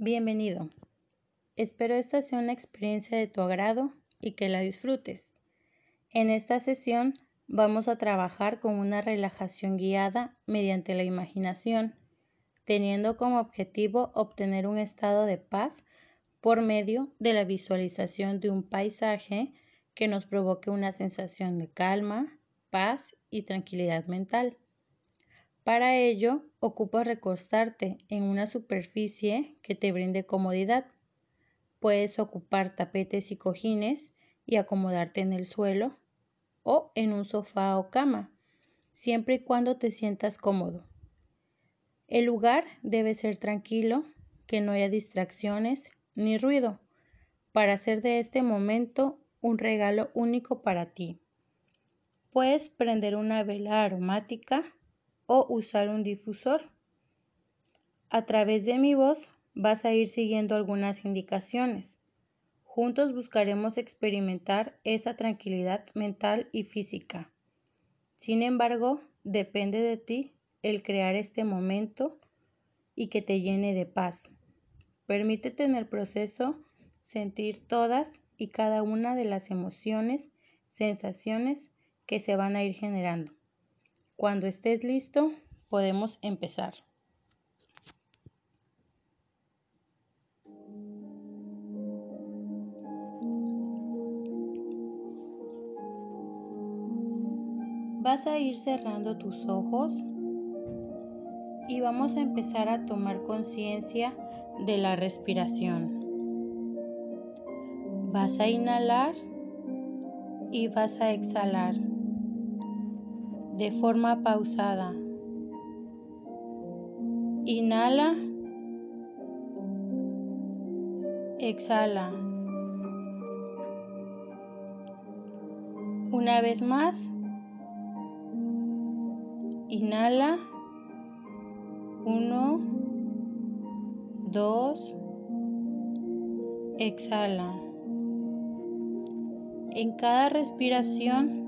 Bienvenido. Espero esta sea una experiencia de tu agrado y que la disfrutes. En esta sesión vamos a trabajar con una relajación guiada mediante la imaginación, teniendo como objetivo obtener un estado de paz por medio de la visualización de un paisaje que nos provoque una sensación de calma, paz y tranquilidad mental. Para ello, ocupas recostarte en una superficie que te brinde comodidad. Puedes ocupar tapetes y cojines y acomodarte en el suelo o en un sofá o cama, siempre y cuando te sientas cómodo. El lugar debe ser tranquilo, que no haya distracciones ni ruido, para hacer de este momento un regalo único para ti. Puedes prender una vela aromática o usar un difusor. A través de mi voz vas a ir siguiendo algunas indicaciones. Juntos buscaremos experimentar esa tranquilidad mental y física. Sin embargo, depende de ti el crear este momento y que te llene de paz. Permítete en el proceso sentir todas y cada una de las emociones, sensaciones que se van a ir generando. Cuando estés listo, podemos empezar. Vas a ir cerrando tus ojos y vamos a empezar a tomar conciencia de la respiración. Vas a inhalar y vas a exhalar de forma pausada. Inhala. Exhala. Una vez más. Inhala. Uno. Dos. Exhala. En cada respiración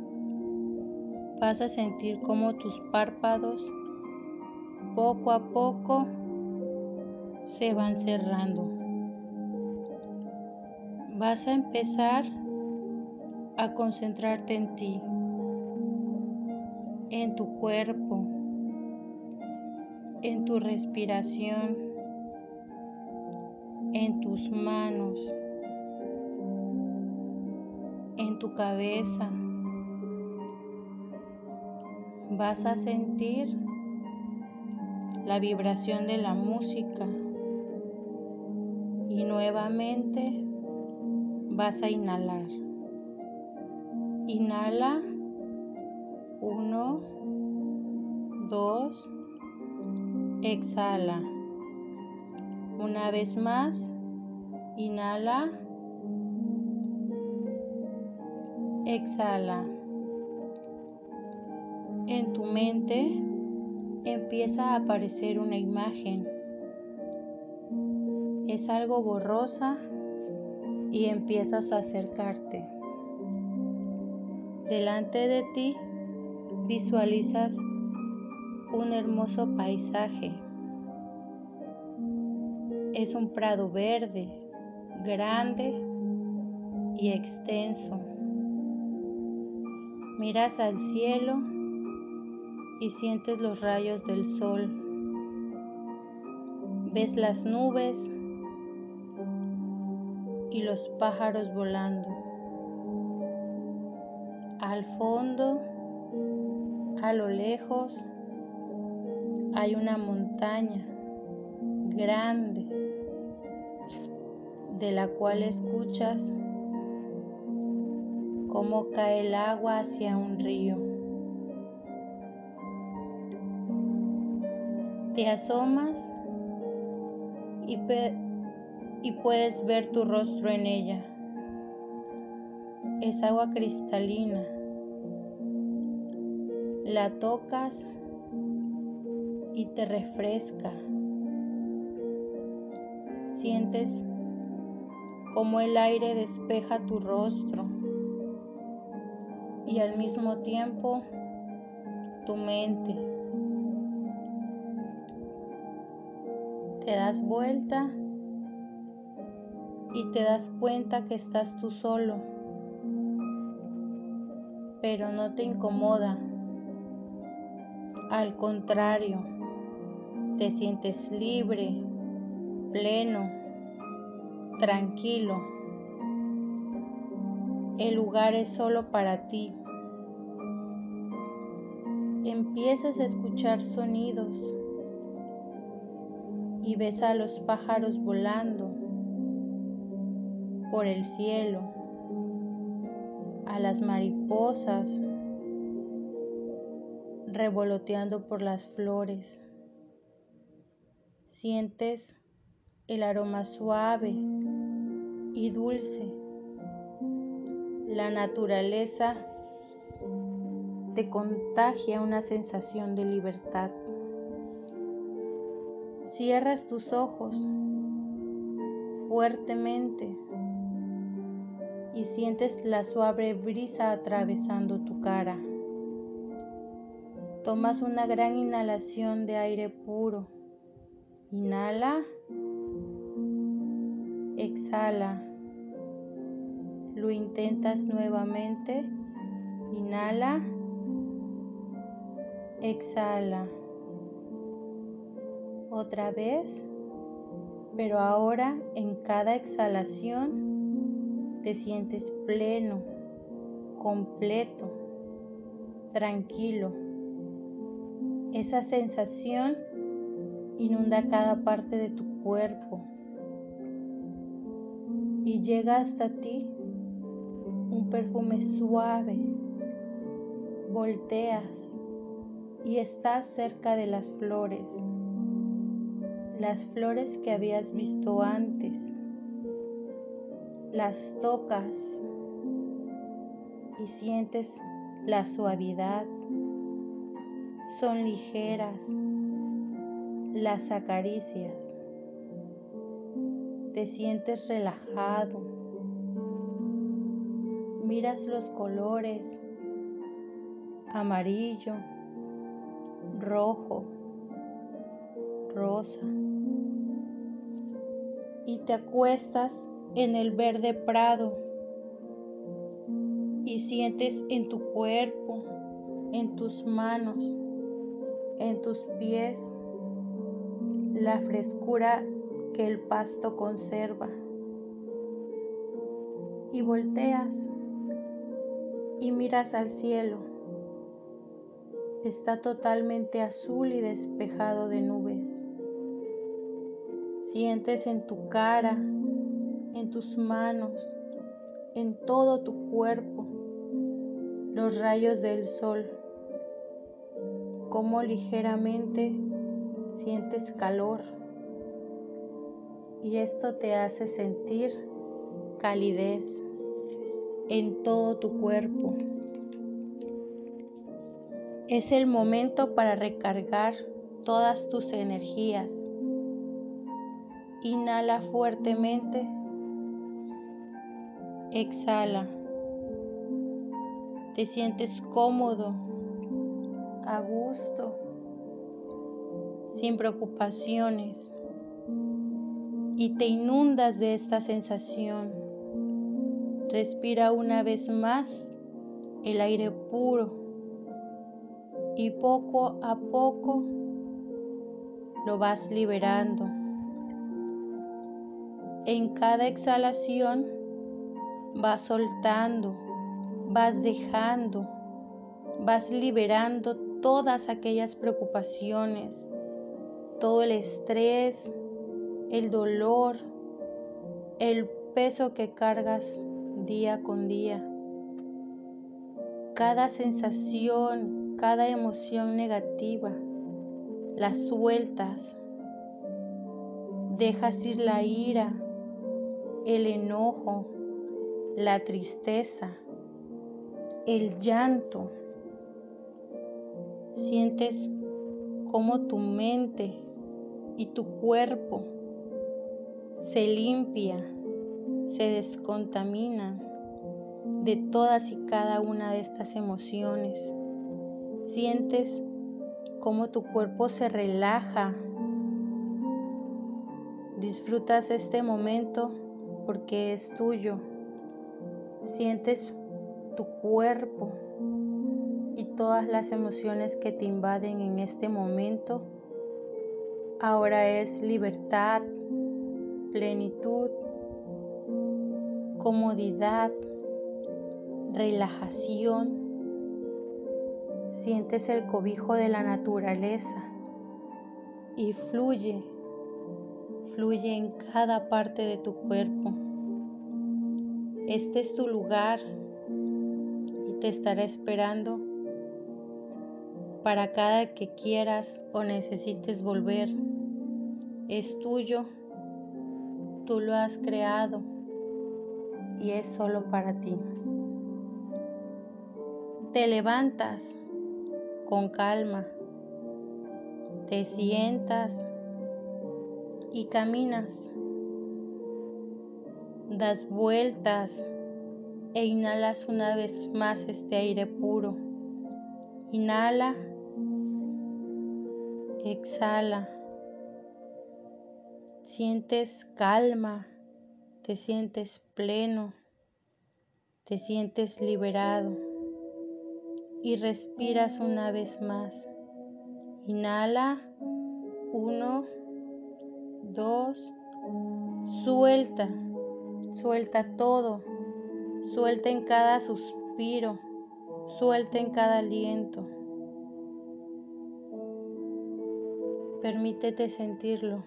vas a sentir como tus párpados poco a poco se van cerrando. Vas a empezar a concentrarte en ti, en tu cuerpo, en tu respiración, en tus manos, en tu cabeza vas a sentir la vibración de la música y nuevamente vas a inhalar. Inhala. Uno, dos, exhala. Una vez más, inhala, exhala en tu mente empieza a aparecer una imagen. Es algo borrosa y empiezas a acercarte. Delante de ti visualizas un hermoso paisaje. Es un prado verde, grande y extenso. Miras al cielo y sientes los rayos del sol. Ves las nubes y los pájaros volando. Al fondo, a lo lejos, hay una montaña grande de la cual escuchas cómo cae el agua hacia un río. Te asomas y, puedes ver tu rostro en ella. Es agua cristalina. La tocas y te refresca. Sientes como el aire despeja tu rostro y al mismo tiempo tu mente. Te das vuelta y te das cuenta que estás tú solo, pero no te incomoda. Al contrario, te sientes libre, pleno, tranquilo. El lugar es solo para ti. Empiezas a escuchar sonidos y ves a los pájaros volando por el cielo, a las mariposas revoloteando por las flores. Sientes el aroma suave y dulce. La naturaleza te contagia una sensación de libertad. Cierras tus ojos fuertemente y sientes la suave brisa atravesando tu cara. Tomas una gran inhalación de aire puro. Inhala. Exhala. Lo intentas nuevamente. Inhala. Exhala. Otra vez. Pero ahora en cada exhalación te sientes pleno, completo, tranquilo. Esa sensación inunda cada parte de tu cuerpo y llega hasta ti un perfume suave. Volteas y estás cerca de las flores, las flores que habías visto antes. Las tocas y sientes la suavidad. Son ligeras, las acaricias te sientes relajado, miras los colores amarillo, rojo, rosa y te acuestas en el verde prado y sientes en tu cuerpo, en tus manos, en tus pies la frescura que el pasto conserva. Y volteas y miras al cielo. Está totalmente azul y despejado de nubes. Sientes en tu cara, en tus manos, en todo tu cuerpo, los rayos del sol. Como ligeramente sientes calor y esto te hace sentir calidez en todo tu cuerpo. Es el momento para recargar todas tus energías. Inhala fuertemente. Exhala. Te sientes cómodo, a gusto, sin preocupaciones y te inundas de esta sensación. Respira una vez más el aire puro y poco a poco lo vas liberando. En cada exhalación vas soltando, vas dejando, vas liberando todas aquellas preocupaciones, todo el estrés, el dolor, el peso que cargas día con día. Cada sensación, cada emoción negativa, las sueltas. Dejas ir la ira, el enojo, la tristeza, el llanto. Sientes como tu mente y tu cuerpo se limpia, se descontamina de todas y cada una de estas emociones. Sientes cómo tu cuerpo se relaja. Disfrutas este momento porque es tuyo. Sientes tu cuerpo y todas las emociones que te invaden en este momento. Ahora es libertad, plenitud, comodidad, relajación. Sientes el cobijo de la naturaleza y fluye, fluye en cada parte de tu cuerpo. Este es tu lugar y te estará esperando para cada que quieras o necesites volver. Es tuyo, tú lo has creado y es solo para ti. Te levantas con calma, te sientas y caminas. Das vueltas e inhalas una vez más este aire puro. Inhala, exhala. Sientes calma, te sientes pleno, te sientes liberado y respiras una vez más. Inhala, uno, dos, suelta, suelta todo, suelta en cada suspiro, suelta en cada aliento. Permítete sentirlo.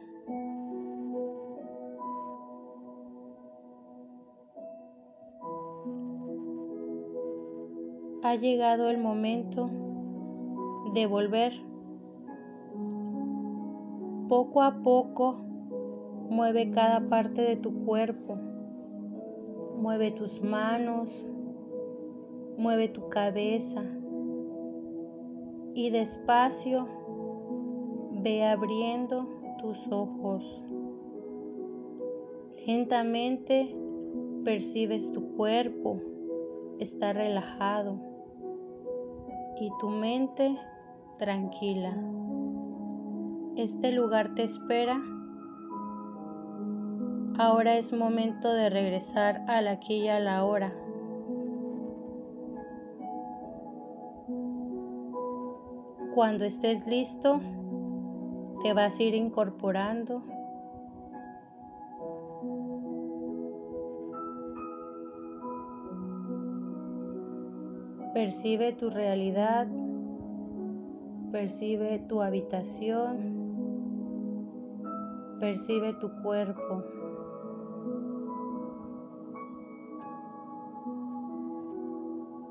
Ha llegado el momento de volver. Poco a poco mueve cada parte de tu cuerpo. Mueve tus manos, mueve tu cabeza y despacio ve abriendo tus ojos. Lentamente percibes tu cuerpo, está relajado y tu mente tranquila. Este lugar te espera. Ahora es momento de regresar a la aquí y a la hora. Cuando estés listo, te vas a ir incorporando Percibe tu realidad, percibe tu habitación, percibe tu cuerpo.